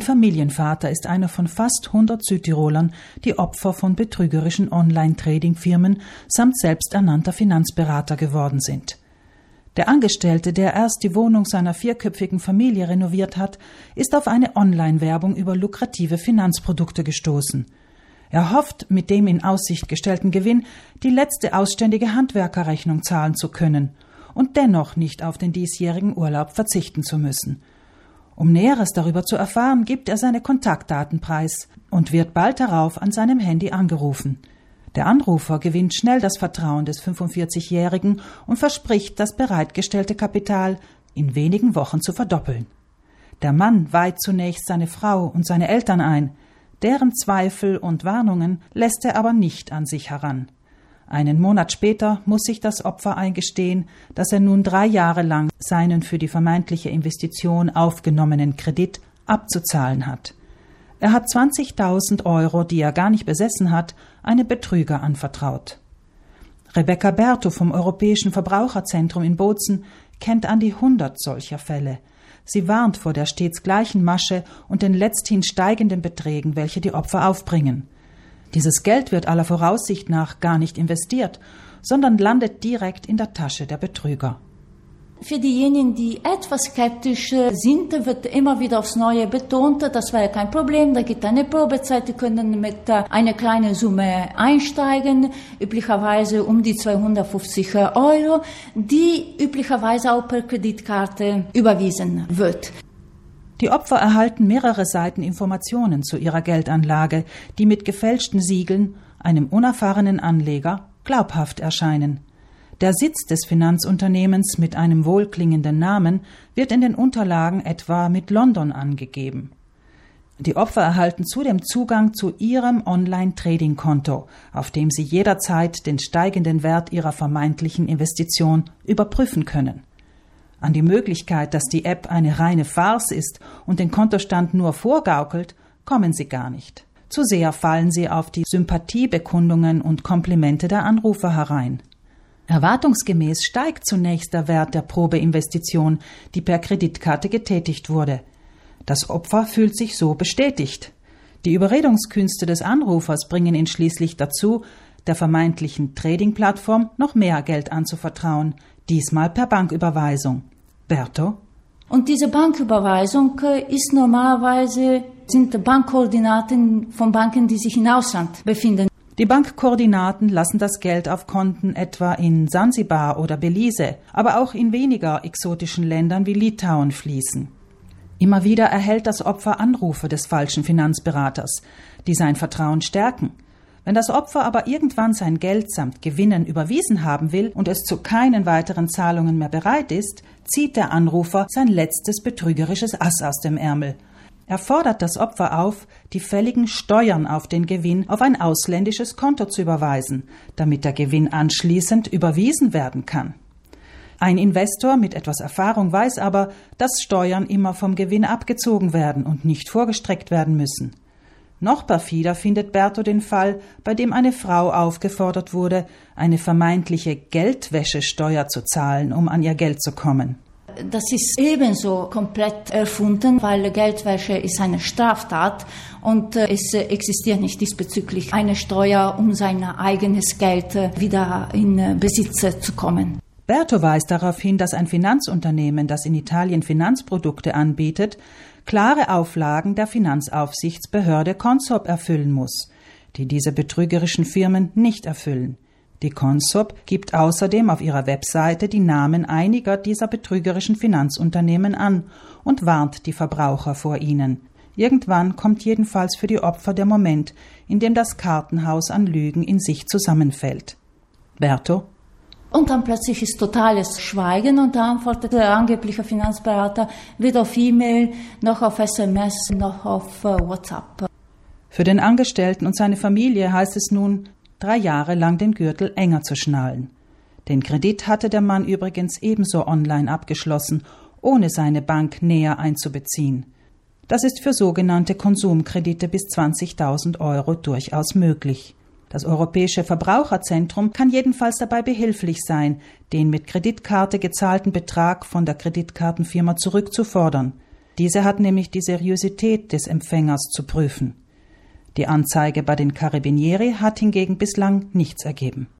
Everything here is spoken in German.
Ein Familienvater ist einer von fast 100 Südtirolern, die Opfer von betrügerischen Online-Trading-Firmen samt selbsternannter Finanzberater geworden sind. Der Angestellte, der erst die Wohnung seiner vierköpfigen Familie renoviert hat, ist auf eine Online-Werbung über lukrative Finanzprodukte gestoßen. Er hofft, mit dem in Aussicht gestellten Gewinn die letzte ausständige Handwerkerrechnung zahlen zu können und dennoch nicht auf den diesjährigen Urlaub verzichten zu müssen. Um Näheres darüber zu erfahren, gibt er seine Kontaktdaten preis und wird bald darauf an seinem Handy angerufen. Der Anrufer gewinnt schnell das Vertrauen des 45-Jährigen und verspricht, das bereitgestellte Kapital in wenigen Wochen zu verdoppeln. Der Mann weiht zunächst seine Frau und seine Eltern ein, deren Zweifel und Warnungen lässt er aber nicht an sich heran. Einen Monat später muss sich das Opfer eingestehen, dass er nun drei Jahre lang seinen für die vermeintliche Investition aufgenommenen Kredit abzuzahlen hat. Er hat 20.000 Euro, die er gar nicht besessen hat, einem Betrüger anvertraut. Rebecca Berto vom Europäischen Verbraucherzentrum in Bozen kennt an die hundert solcher Fälle. Sie warnt vor der stets gleichen Masche und den letzthin steigenden Beträgen, welche die Opfer aufbringen. Dieses Geld wird aller Voraussicht nach gar nicht investiert, sondern landet direkt in der Tasche der Betrüger. Für diejenigen, die etwas skeptisch sind, wird immer wieder aufs Neue betont, das wäre kein Problem, da gibt eine Probezeit, die können mit äh, einer kleinen Summe einsteigen, üblicherweise um die 250 Euro, die üblicherweise auch per Kreditkarte überwiesen wird. Die Opfer erhalten mehrere Seiten Informationen zu ihrer Geldanlage, die mit gefälschten Siegeln einem unerfahrenen Anleger glaubhaft erscheinen. Der Sitz des Finanzunternehmens mit einem wohlklingenden Namen wird in den Unterlagen etwa mit London angegeben. Die Opfer erhalten zudem Zugang zu ihrem Online-Trading-Konto, auf dem sie jederzeit den steigenden Wert ihrer vermeintlichen Investition überprüfen können. An die Möglichkeit, dass die App eine reine Farce ist und den Kontostand nur vorgaukelt, kommen sie gar nicht. Zu sehr fallen sie auf die Sympathiebekundungen und Komplimente der Anrufer herein. Erwartungsgemäß steigt zunächst der Wert der Probeinvestition, die per Kreditkarte getätigt wurde. Das Opfer fühlt sich so bestätigt. Die Überredungskünste des Anrufers bringen ihn schließlich dazu, der vermeintlichen Trading-Plattform noch mehr Geld anzuvertrauen, diesmal per Banküberweisung. Berto? Und diese Banküberweisung äh, ist normalerweise sind Bankkoordinaten von Banken, die sich im Ausland befinden. Die Bankkoordinaten lassen das Geld auf Konten etwa in Sansibar oder Belize, aber auch in weniger exotischen Ländern wie Litauen fließen. Immer wieder erhält das Opfer Anrufe des falschen Finanzberaters, die sein Vertrauen stärken. Wenn das Opfer aber irgendwann sein Geld samt Gewinnen überwiesen haben will und es zu keinen weiteren Zahlungen mehr bereit ist, zieht der Anrufer sein letztes betrügerisches Ass aus dem Ärmel. Er fordert das Opfer auf, die fälligen Steuern auf den Gewinn auf ein ausländisches Konto zu überweisen, damit der Gewinn anschließend überwiesen werden kann. Ein Investor mit etwas Erfahrung weiß aber, dass Steuern immer vom Gewinn abgezogen werden und nicht vorgestreckt werden müssen. Noch perfider findet Berto den Fall, bei dem eine Frau aufgefordert wurde, eine vermeintliche Geldwäschesteuer zu zahlen, um an ihr Geld zu kommen. Das ist ebenso komplett erfunden, weil Geldwäsche ist eine Straftat und äh, es existiert nicht diesbezüglich eine Steuer, um sein eigenes Geld äh, wieder in äh, Besitz zu kommen. Berto weist darauf hin, dass ein Finanzunternehmen, das in Italien Finanzprodukte anbietet, klare Auflagen der Finanzaufsichtsbehörde Consob erfüllen muss, die diese betrügerischen Firmen nicht erfüllen. Die Consob gibt außerdem auf ihrer Webseite die Namen einiger dieser betrügerischen Finanzunternehmen an und warnt die Verbraucher vor ihnen. Irgendwann kommt jedenfalls für die Opfer der Moment, in dem das Kartenhaus an Lügen in sich zusammenfällt. Berto und dann plötzlich ist totales Schweigen und da antwortet der angebliche Finanzberater weder auf E-Mail noch auf SMS noch auf äh, WhatsApp. Für den Angestellten und seine Familie heißt es nun, drei Jahre lang den Gürtel enger zu schnallen. Den Kredit hatte der Mann übrigens ebenso online abgeschlossen, ohne seine Bank näher einzubeziehen. Das ist für sogenannte Konsumkredite bis 20.000 Euro durchaus möglich. Das Europäische Verbraucherzentrum kann jedenfalls dabei behilflich sein, den mit Kreditkarte gezahlten Betrag von der Kreditkartenfirma zurückzufordern. Diese hat nämlich die Seriosität des Empfängers zu prüfen. Die Anzeige bei den Carabinieri hat hingegen bislang nichts ergeben